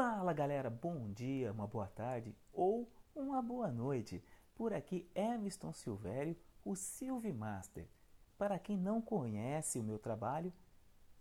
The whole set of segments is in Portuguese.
Fala galera, bom dia, uma boa tarde ou uma boa noite. Por aqui Eviston Silvério, o Silvi Master. Para quem não conhece o meu trabalho,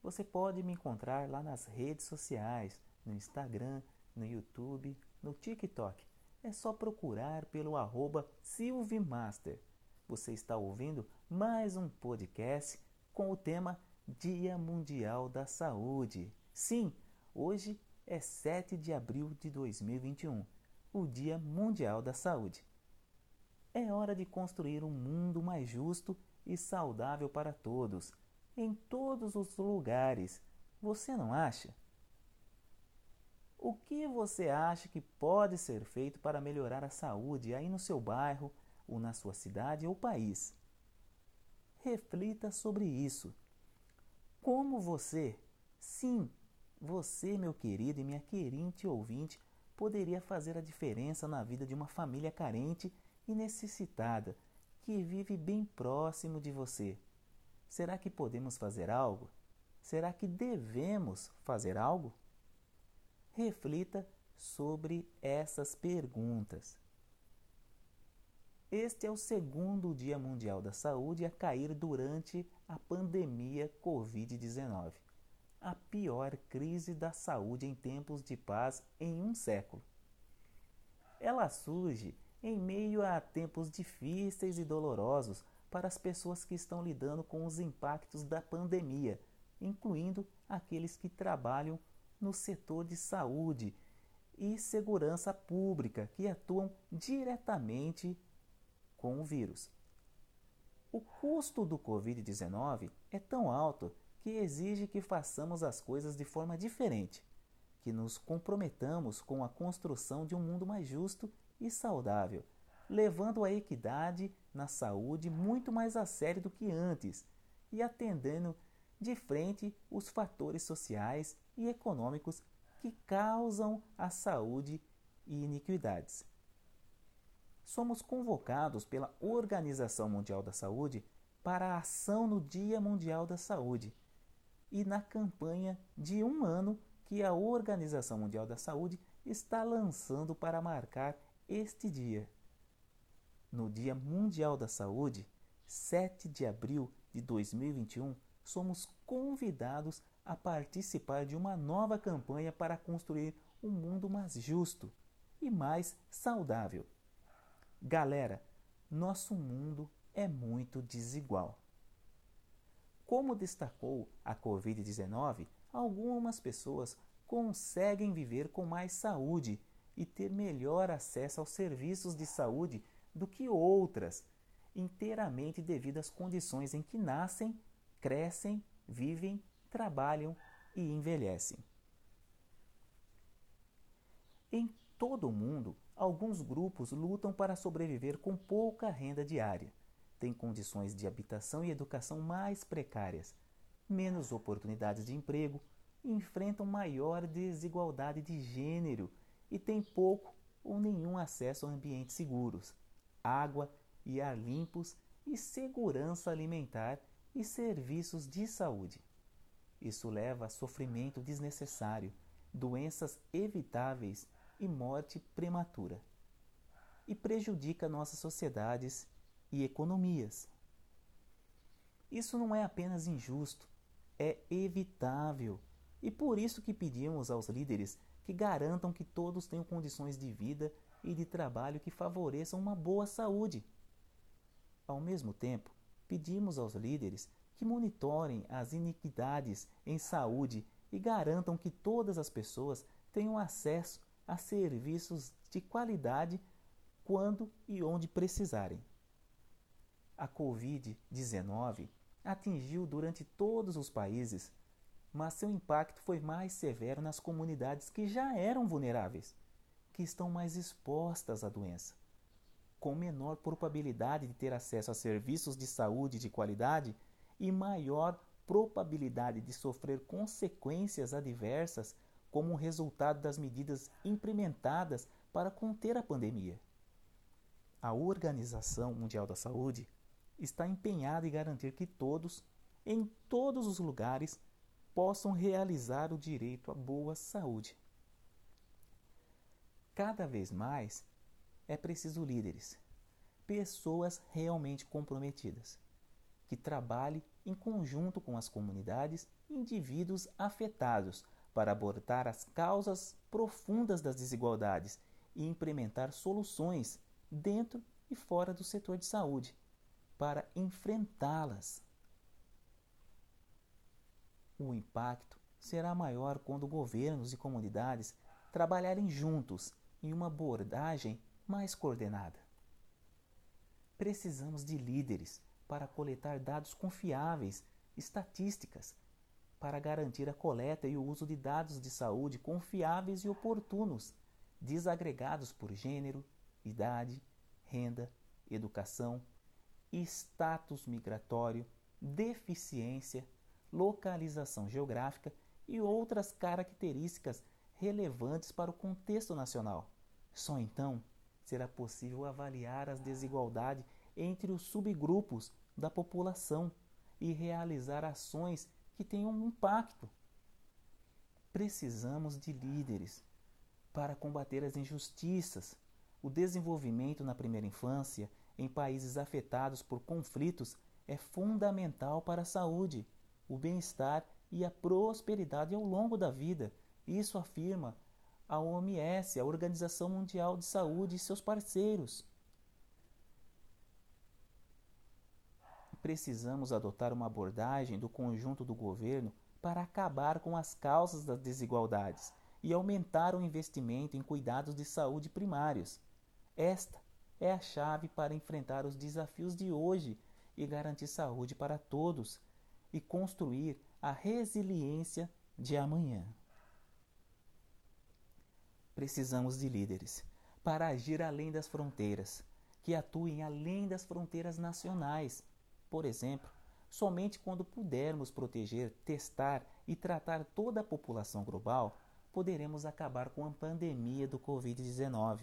você pode me encontrar lá nas redes sociais, no Instagram, no YouTube, no TikTok. É só procurar pelo arroba Silvimaster. Você está ouvindo mais um podcast com o tema Dia Mundial da Saúde. Sim, hoje é 7 de abril de 2021, o Dia Mundial da Saúde. É hora de construir um mundo mais justo e saudável para todos, em todos os lugares. Você não acha? O que você acha que pode ser feito para melhorar a saúde aí no seu bairro, ou na sua cidade ou país? Reflita sobre isso. Como você, sim, você, meu querido e minha querente ouvinte, poderia fazer a diferença na vida de uma família carente e necessitada que vive bem próximo de você. Será que podemos fazer algo? Será que devemos fazer algo? Reflita sobre essas perguntas. Este é o segundo Dia Mundial da Saúde a cair durante a pandemia Covid-19 a pior crise da saúde em tempos de paz em um século. Ela surge em meio a tempos difíceis e dolorosos para as pessoas que estão lidando com os impactos da pandemia, incluindo aqueles que trabalham no setor de saúde e segurança pública, que atuam diretamente com o vírus. O custo do Covid-19 é tão alto que exige que façamos as coisas de forma diferente, que nos comprometamos com a construção de um mundo mais justo e saudável, levando a equidade na saúde muito mais a sério do que antes e atendendo de frente os fatores sociais e econômicos que causam a saúde e iniquidades. Somos convocados pela Organização Mundial da Saúde para a ação no Dia Mundial da Saúde e na campanha de um ano que a Organização Mundial da Saúde está lançando para marcar este dia. No Dia Mundial da Saúde, 7 de abril de 2021, somos convidados a participar de uma nova campanha para construir um mundo mais justo e mais saudável. Galera, nosso mundo é muito desigual. Como destacou a Covid-19, algumas pessoas conseguem viver com mais saúde e ter melhor acesso aos serviços de saúde do que outras, inteiramente devido às condições em que nascem, crescem, vivem, trabalham e envelhecem. Em todo o mundo, alguns grupos lutam para sobreviver com pouca renda diária têm condições de habitação e educação mais precárias, menos oportunidades de emprego, enfrentam maior desigualdade de gênero e têm pouco ou nenhum acesso a ambientes seguros, água e ar limpos e segurança alimentar e serviços de saúde. Isso leva a sofrimento desnecessário, doenças evitáveis e morte prematura. E prejudica nossas sociedades e economias. Isso não é apenas injusto, é evitável. E por isso que pedimos aos líderes que garantam que todos tenham condições de vida e de trabalho que favoreçam uma boa saúde. Ao mesmo tempo, pedimos aos líderes que monitorem as iniquidades em saúde e garantam que todas as pessoas tenham acesso a serviços de qualidade quando e onde precisarem. A Covid-19 atingiu durante todos os países, mas seu impacto foi mais severo nas comunidades que já eram vulneráveis, que estão mais expostas à doença. Com menor probabilidade de ter acesso a serviços de saúde de qualidade e maior probabilidade de sofrer consequências adversas como resultado das medidas implementadas para conter a pandemia. A Organização Mundial da Saúde está empenhada em garantir que todos, em todos os lugares, possam realizar o direito à boa saúde. Cada vez mais é preciso líderes, pessoas realmente comprometidas, que trabalhem em conjunto com as comunidades e indivíduos afetados para abordar as causas profundas das desigualdades e implementar soluções dentro e fora do setor de saúde para enfrentá-las. O impacto será maior quando governos e comunidades trabalharem juntos em uma abordagem mais coordenada. Precisamos de líderes para coletar dados confiáveis, estatísticas, para garantir a coleta e o uso de dados de saúde confiáveis e oportunos, desagregados por gênero, idade, renda, educação, status migratório, deficiência, localização geográfica e outras características relevantes para o contexto nacional. Só então será possível avaliar as desigualdades entre os subgrupos da população e realizar ações que tenham um impacto. Precisamos de líderes para combater as injustiças, o desenvolvimento na primeira infância em países afetados por conflitos é fundamental para a saúde, o bem-estar e a prosperidade ao longo da vida. Isso afirma a OMS, a Organização Mundial de Saúde e seus parceiros. Precisamos adotar uma abordagem do conjunto do governo para acabar com as causas das desigualdades e aumentar o investimento em cuidados de saúde primários. Esta é a chave para enfrentar os desafios de hoje e garantir saúde para todos e construir a resiliência de amanhã. Precisamos de líderes para agir além das fronteiras, que atuem além das fronteiras nacionais. Por exemplo, somente quando pudermos proteger, testar e tratar toda a população global, poderemos acabar com a pandemia do Covid-19.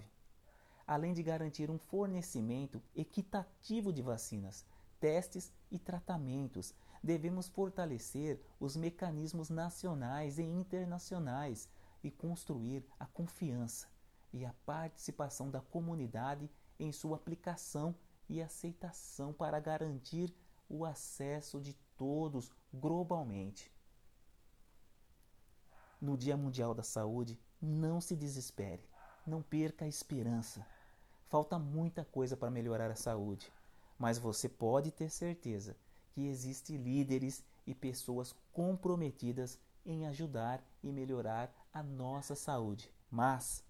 Além de garantir um fornecimento equitativo de vacinas, testes e tratamentos, devemos fortalecer os mecanismos nacionais e internacionais e construir a confiança e a participação da comunidade em sua aplicação e aceitação para garantir o acesso de todos globalmente. No Dia Mundial da Saúde, não se desespere, não perca a esperança. Falta muita coisa para melhorar a saúde, mas você pode ter certeza que existem líderes e pessoas comprometidas em ajudar e melhorar a nossa saúde. Mas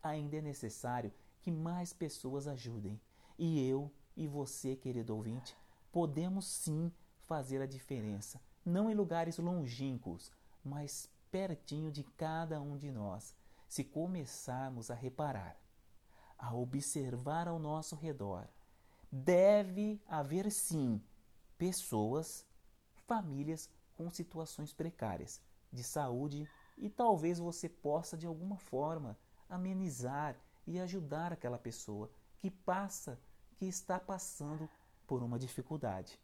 ainda é necessário que mais pessoas ajudem. E eu e você, querido ouvinte, podemos sim fazer a diferença, não em lugares longínquos, mas pertinho de cada um de nós, se começarmos a reparar, a observar ao nosso redor. Deve haver sim pessoas, famílias com situações precárias de saúde e talvez você possa de alguma forma amenizar e ajudar aquela pessoa que passa, que está passando por uma dificuldade.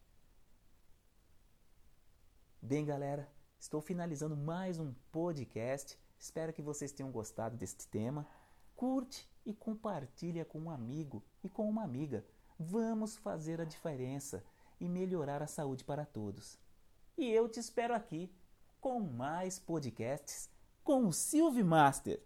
Bem, galera, estou finalizando mais um podcast. Espero que vocês tenham gostado deste tema. Curte e compartilha com um amigo e com uma amiga. Vamos fazer a diferença e melhorar a saúde para todos. E eu te espero aqui com mais podcasts com o Silvio Master.